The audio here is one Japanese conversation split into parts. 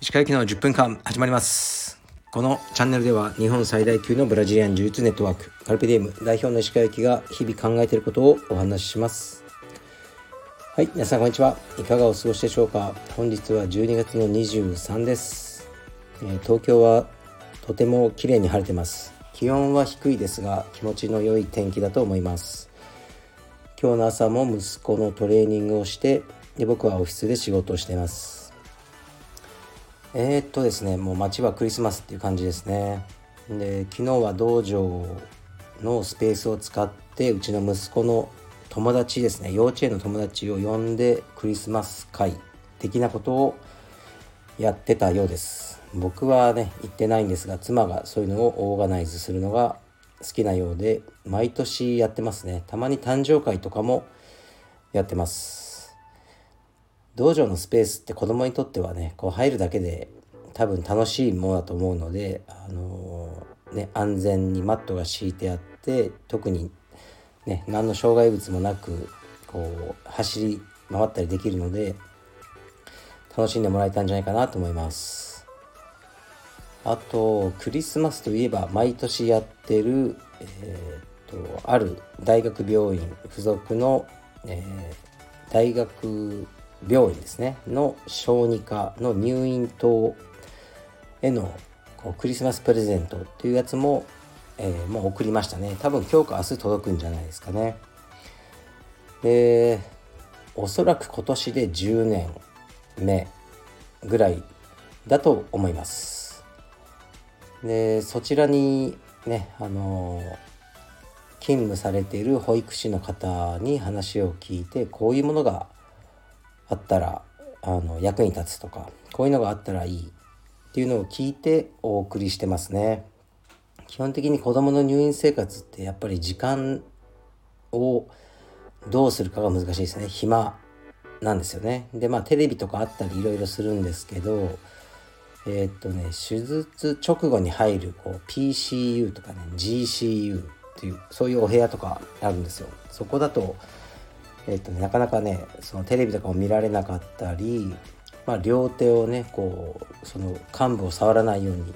石川行きの10分間始まります。このチャンネルでは日本最大級のブラジリアン柔術ネットワークカルペディエム代表の石川行きが日々考えていることをお話しします。はい皆さんこんにちは。いかがお過ごしでしょうか本日は12月の23です、えー、東京はとても綺麗に晴れてます。気温は低いですが気持ちの良い天気だと思います。今日の朝も息子のトレーニングをしてで僕はオフィスで仕事をしています。えー、っとですねもう街はクリスマスっていう感じですね。で昨日は道場のスペースを使ってうちの息子の友達ですね幼稚園の友達を呼んでクリスマス会的なことをやってたようです。僕はね行ってないんですが妻がそういうのをオーガナイズするのが好きなようで毎年やってますね。たまに誕生会とかもやってます。道場のスペースって子供にとってはねこう入るだけで多分楽しいものだと思うので、あのー、ね、安全にマットが敷いてあって特に、ね、何の障害物もなくこう走り回ったりできるので楽しんでもらえたんじゃないかなと思います。あとクリスマスといえば毎年やってる、えー、とある大学病院附属の、えー、大学病院ですね。の小児科の入院棟へのこうクリスマスプレゼントっていうやつも、えー、もう送りましたね。多分今日か明日届くんじゃないですかね。でおそらく今年で10年目ぐらいだと思います。でそちらにねあの勤務されている保育士の方に話を聞いてこういうものがあったらあの役に立つとかこういうのがあったらいいっていうのを聞いてお送りしてますね。基本的に子どもの入院生活ってやっぱり時間をどうするかが難しいですね暇なんですよね。でまあテレビとかあったりいろいろするんですけどえー、っとね手術直後に入るこう PCU とかね GCU っていうそういうお部屋とかあるんですよ。そこだとえっとね、なかなかねそのテレビとかを見られなかったり、まあ、両手をねこうその患部を触らないように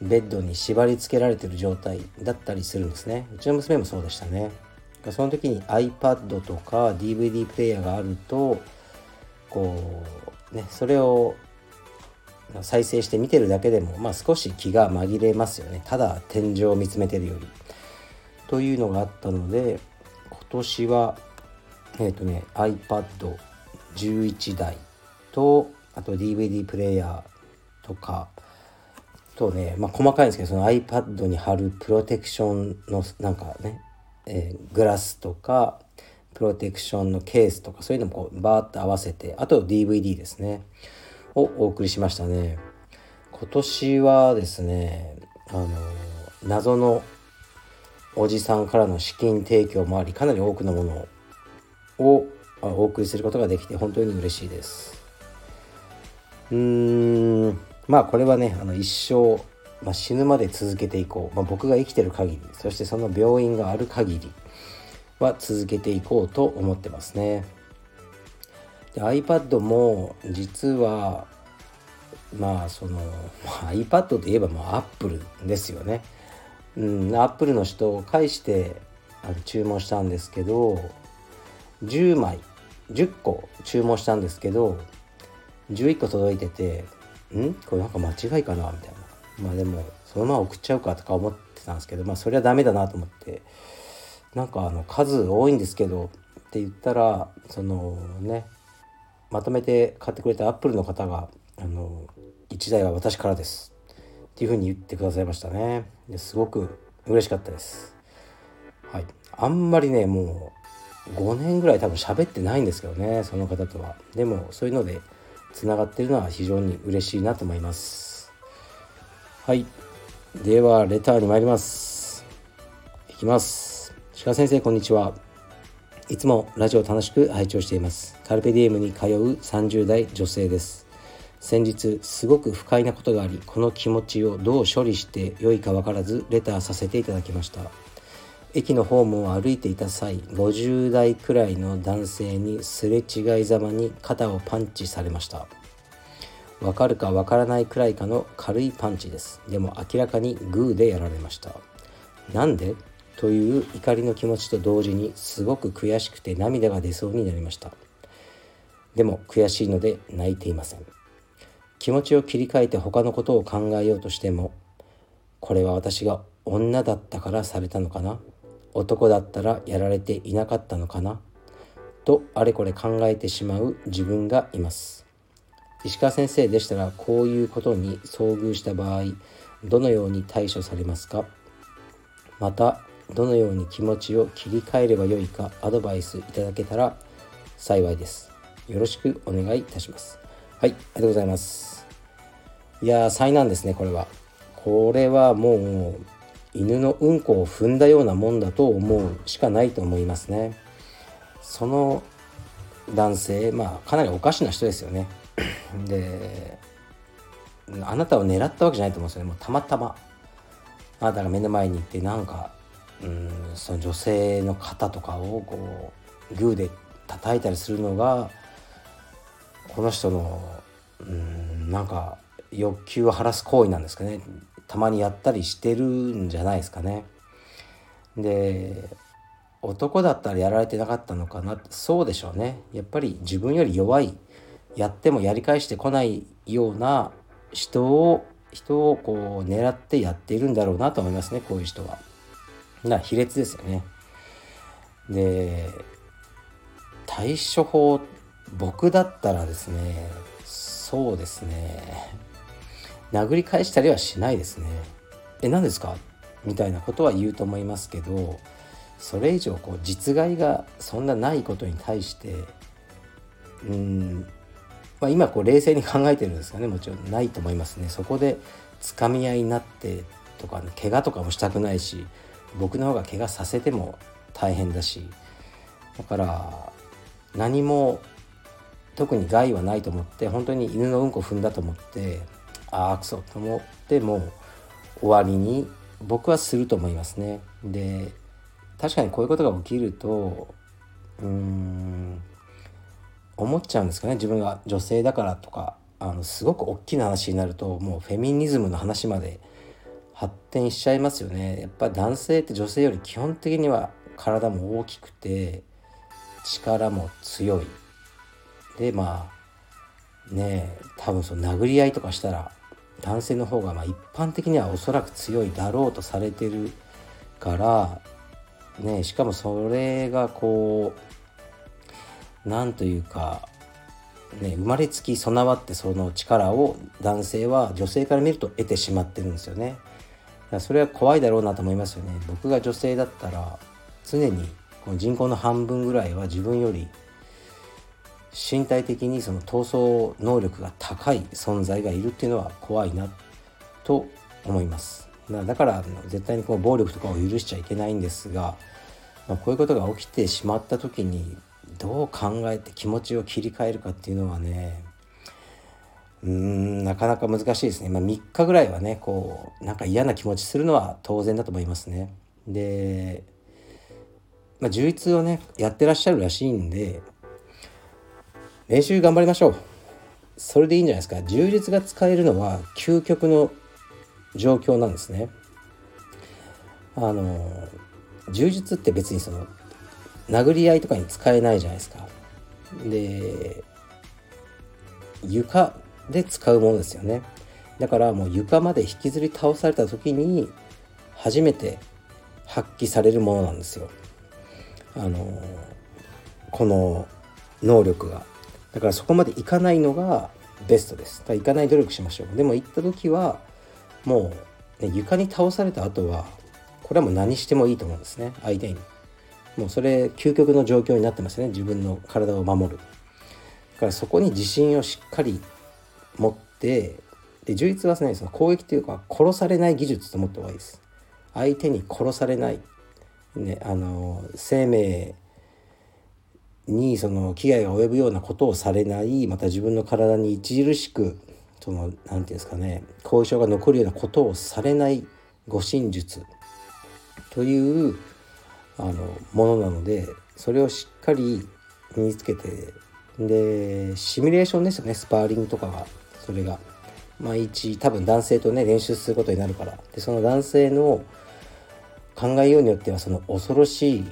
ベッドに縛り付けられてる状態だったりするんですねうちの娘もそうでしたねその時に iPad とか DVD プレイヤーがあるとこうねそれを再生して見てるだけでも、まあ、少し気が紛れますよね。ただ天井を見つめてるより。というのがあったので今年はえっ、ー、とね iPad11 台とあと DVD プレイヤーとかとねまあ細かいんですけどその iPad に貼るプロテクションのなんかね、えー、グラスとかプロテクションのケースとかそういうのもこうバーッと合わせてあと DVD ですね。をお送りしましたね今年はですねあの謎のおじさんからの資金提供もありかなり多くのものをお送りすることができて本当に嬉しいです。うーんまあこれはねあの一生、まあ、死ぬまで続けていこう、まあ、僕が生きてる限りそしてその病院がある限りは続けていこうと思ってますね。で iPad も実はまあその、まあ、iPad といえばもう Apple ですよね。うん、Apple の人を介してあの注文したんですけど10枚10個注文したんですけど11個届いててん？これなんか間違いかな？みたいな。まあでもそのまま送っちゃうかとか思ってたんですけどまあそれはダメだなと思ってなんかあの数多いんですけどって言ったらそのねまとめて買ってくれたアップルの方があの1台は私からです。っていうふうに言ってくださいましたね。ですごく嬉しかったです。はい。あんまりねもう5年ぐらい多分喋ってないんですけどねその方とは。でもそういうのでつながってるのは非常に嬉しいなと思います。はい。ではレターに参ります。いきます。鹿先生こんにちは。いつもラジオ楽しく拝聴しています。カルペディエムに通う30代女性です。先日すごく不快なことがありこの気持ちをどう処理して良いか分からずレターさせていただきました。駅のホームを歩いていた際50代くらいの男性にすれ違いざまに肩をパンチされました。わかるかわからないくらいかの軽いパンチです。でも明らかにグーでやられました。なんで？という怒りの気持ちと同時にすごく悔しくて涙が出そうになりました。でも悔しいので泣いていません。気持ちを切り替えて他のことを考えようとしてもこれは私が女だったからされたのかな？男だったらやられていなかったのかな？とあれこれ考えてしまう自分がいます。石川先生でしたらこういうことに遭遇した場合どのように対処されますか？またどのように気持ちを切り替えればよいかアドバイスいただけたら幸いです。よろしくお願いいたします。はいありがとうございます。いやー災難ですねこれは。これはもう犬のうんこを踏んだようなもんだと思うしかないと思いますね。その男性まあかなりおかしな人ですよね。であなたを狙ったわけじゃないと思うんですよね。もうたまたま。あなたが目の前にいてなんかうんその女性の肩とかをこうグーで叩いたりするのがこの人のうんなんか欲求を晴らす行為なんですかねたまにやったりしてるんじゃないですかね。で男だったらやられてなかったのかなそうでしょうねやっぱり自分より弱いやってもやり返してこないような人を人をこう狙ってやっているんだろうなと思いますねこういう人は。な卑劣ですよね。で対処法僕だったらですねそうですね殴り返したりはしないですね。え何ですか？みたいなことは言うと思いますけどそれ以上こう実害がそんなないことに対してうん、まあ、今こう冷静に考えてるんですかねもちろんないと思いますねそこでつかみ合いになってとか、ね、怪我とかもしたくないし僕の方が怪我させても大変だしだから何も特に害はないと思って本当に犬のうんこ踏んだと思ってああくそと思ってもう終わりに僕はすると思いますね。で確かにこういうことが起きるとうーん思っちゃうんですかね自分が女性だからとかあのすごく大きな話になるともうフェミニズムの話まで発展しちゃいますよね。やっぱり男性って女性より基本的には体も大きくて力も強い。でまあね多分その殴り合いとかしたら男性の方がま一般的にはおそらく強いだろうとされてるからねしかもそれがこうなんというかね、生まれつき備わってその力を男性は女性から見ると得てしまってるんですよね。それは怖いだろうなと思いますよね。僕が女性だったら常にこの人口の半分ぐらいは自分より身体的にその闘争能力が高い存在がいるっていうのは怖いなと思います。だから絶対にこう暴力とかを許しちゃいけないんですが、まあ、こういうことが起きてしまった時にどう考えて気持ちを切り替えるかっていうのはねうーんなかなか難しいですね。まあ、3日ぐらいはねこうなんか嫌な気持ちするのは当然だと思いますね。で、まあ、充実をねやってらっしゃるらしいんで練習頑張りましょうそれでいいんじゃないですか充実が使えるのは究極の状況なんですねあの充実って別にその殴り合いとかに使えないじゃないですかで床で使うものですよね。だからもう床まで引きずり倒された時に初めて発揮されるものなんですよ。あのこの能力が。だからそこまでいかないのがベストです。だから行かない努力しましょう。でも行った時はもう、ね、床に倒された後はこれはもう何してもいいと思うんですね。相手に。もうそれ究極の状況になってますね。自分の体を守る。だからそこに自信をしっかり持ってで充実はねその攻撃というか殺されない技術と思った方がいいです。相手に殺されない。ねあの生命にその危害が及ぶようなことをされないまた自分の体に著しくその何て言うんですかね後遺症が残るようなことをされない護身術。というあのものなのでそれをしっかり身につけてでシミュレーションですよねスパーリングとかがそれが。毎日多分男性とね練習することになるから。でその男性の考えようによってはその恐ろしい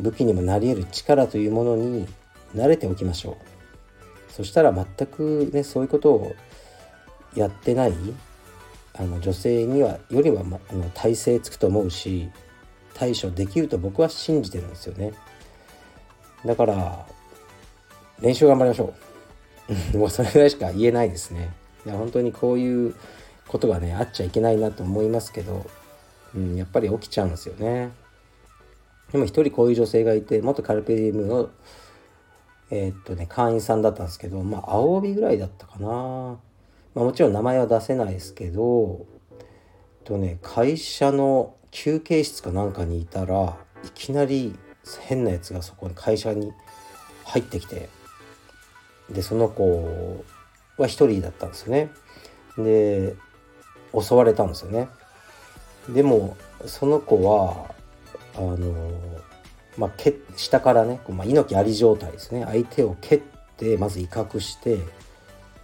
武器にもなり得る力というものに慣れておきましょう。そしたら全くねそういうことをやってないあの女性にはよりは、ま、あの体勢つくと思うし対処できると僕は信じてるんですよね。だから練習頑張りましょう。もうそれぐらいしか言えないですね。いや本当にこういうことがねあっちゃいけないなと思いますけど、うん、やっぱり起きちゃうんですよね。でも一人こういう女性がいて元カルペディウムのえー、っとね会員さんだったんですけどまあ青帯ぐらいだったかな、まあ、もちろん名前は出せないですけどとね会社の休憩室かなんかにいたらいきなり変なやつがそこに会社に入ってきてでその子は一人だったんですよねで襲われたんですよねでもその子はあのまあ、け下からね、まあ、猪木あり状態ですね相手を蹴ってまず威嚇して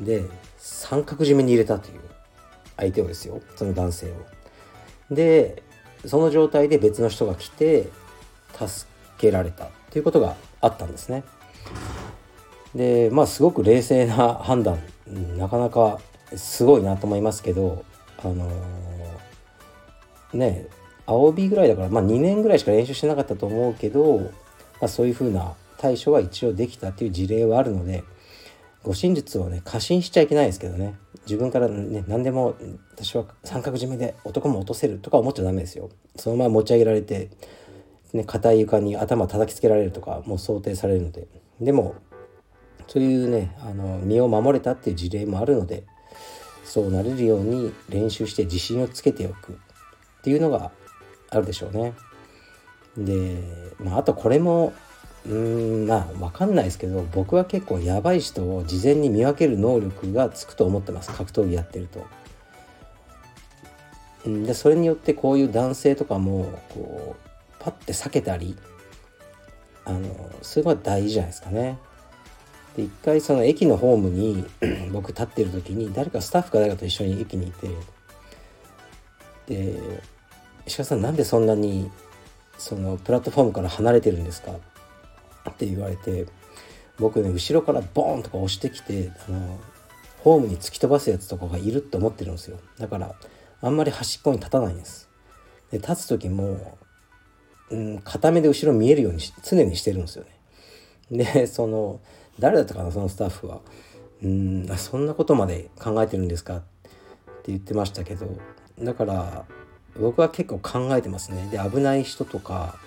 で三角締めに入れたという相手をですよその男性を。でその状態で別の人が来て助けられたということがあったんですね。でまあすごく冷静な 判断なかなかすごいなと思いますけどあのー、ね青帯ぐらいだから、まあ、2年ぐらいしか練習してなかったと思うけど、まあ、そういうふうな対処は一応できたっていう事例はあるので護身術をね過信しちゃいけないですけどね。自分からね何でも私は三角締めで男も落とせるとか思っちゃダメですよ。そのまま持ち上げられてね硬い床に頭叩きつけられるとかもう想定されるので。でもそういうねあの身を守れたっていう事例もあるのでそうなれるように練習して自信をつけておくっていうのがあるでしょうね。で、まあ、あとこれもうーんまあ分かんないですけど僕は結構やばい人を事前に見分ける能力がつくと思ってます格闘技やってると。でそれによってこういう男性とかもこうパッて避けたりあのそれが大事じゃないですかね。で一回その駅のホームに 僕立ってる時に誰かスタッフか誰かと一緒に駅にいてで石川さんなんでそんなにそのプラットフォームから離れてるんですか?」って言われて僕ね後ろからボーンとか押してきてあのホームに突き飛ばすやつとかがいるって思ってるんですよ。だからあんまり端っこに立たないんです。で立つ時も、うん、片目で後ろ見えるように常にしてるんですよね。でその誰だったかなそのスタッフは「うんあそんなことまで考えてるんですか?」って言ってましたけどだから僕は結構考えてますねで危ない人とか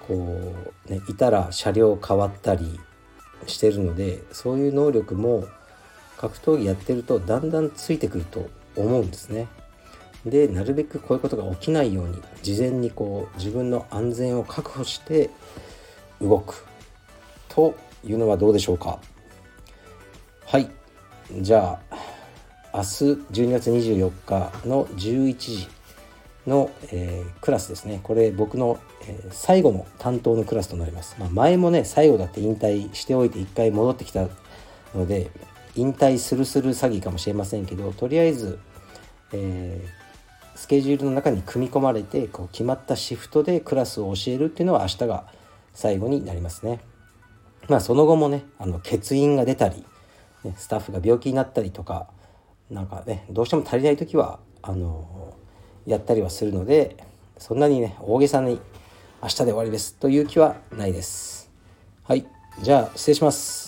こうねいたら車両変わったりしてるのでそういう能力も格闘技やってるとだんだんついてくると思うんですね。でなるべくこういうことが起きないように事前にこう自分の安全を確保して動くというのはどうでしょうか？はい。じゃあ明日12月24日の11時の、えー、クラスですね。これ僕の、えー、最後の担当のクラスとなります、まあ、前もね最後だって引退しておいて一回戻ってきたので引退するする詐欺かもしれませんけどとりあえず、えー、スケジュールの中に組み込まれてこう決まったシフトでクラスを教えるっていうのは明日が最後になりますね。まあその後もねあの欠員が出たり、ね、スタッフが病気になったりとかなんかねどうしても足りない時はあのやったりはするのでそんなにね大げさに明日で終わりですという気はないです。はいじゃあ失礼します。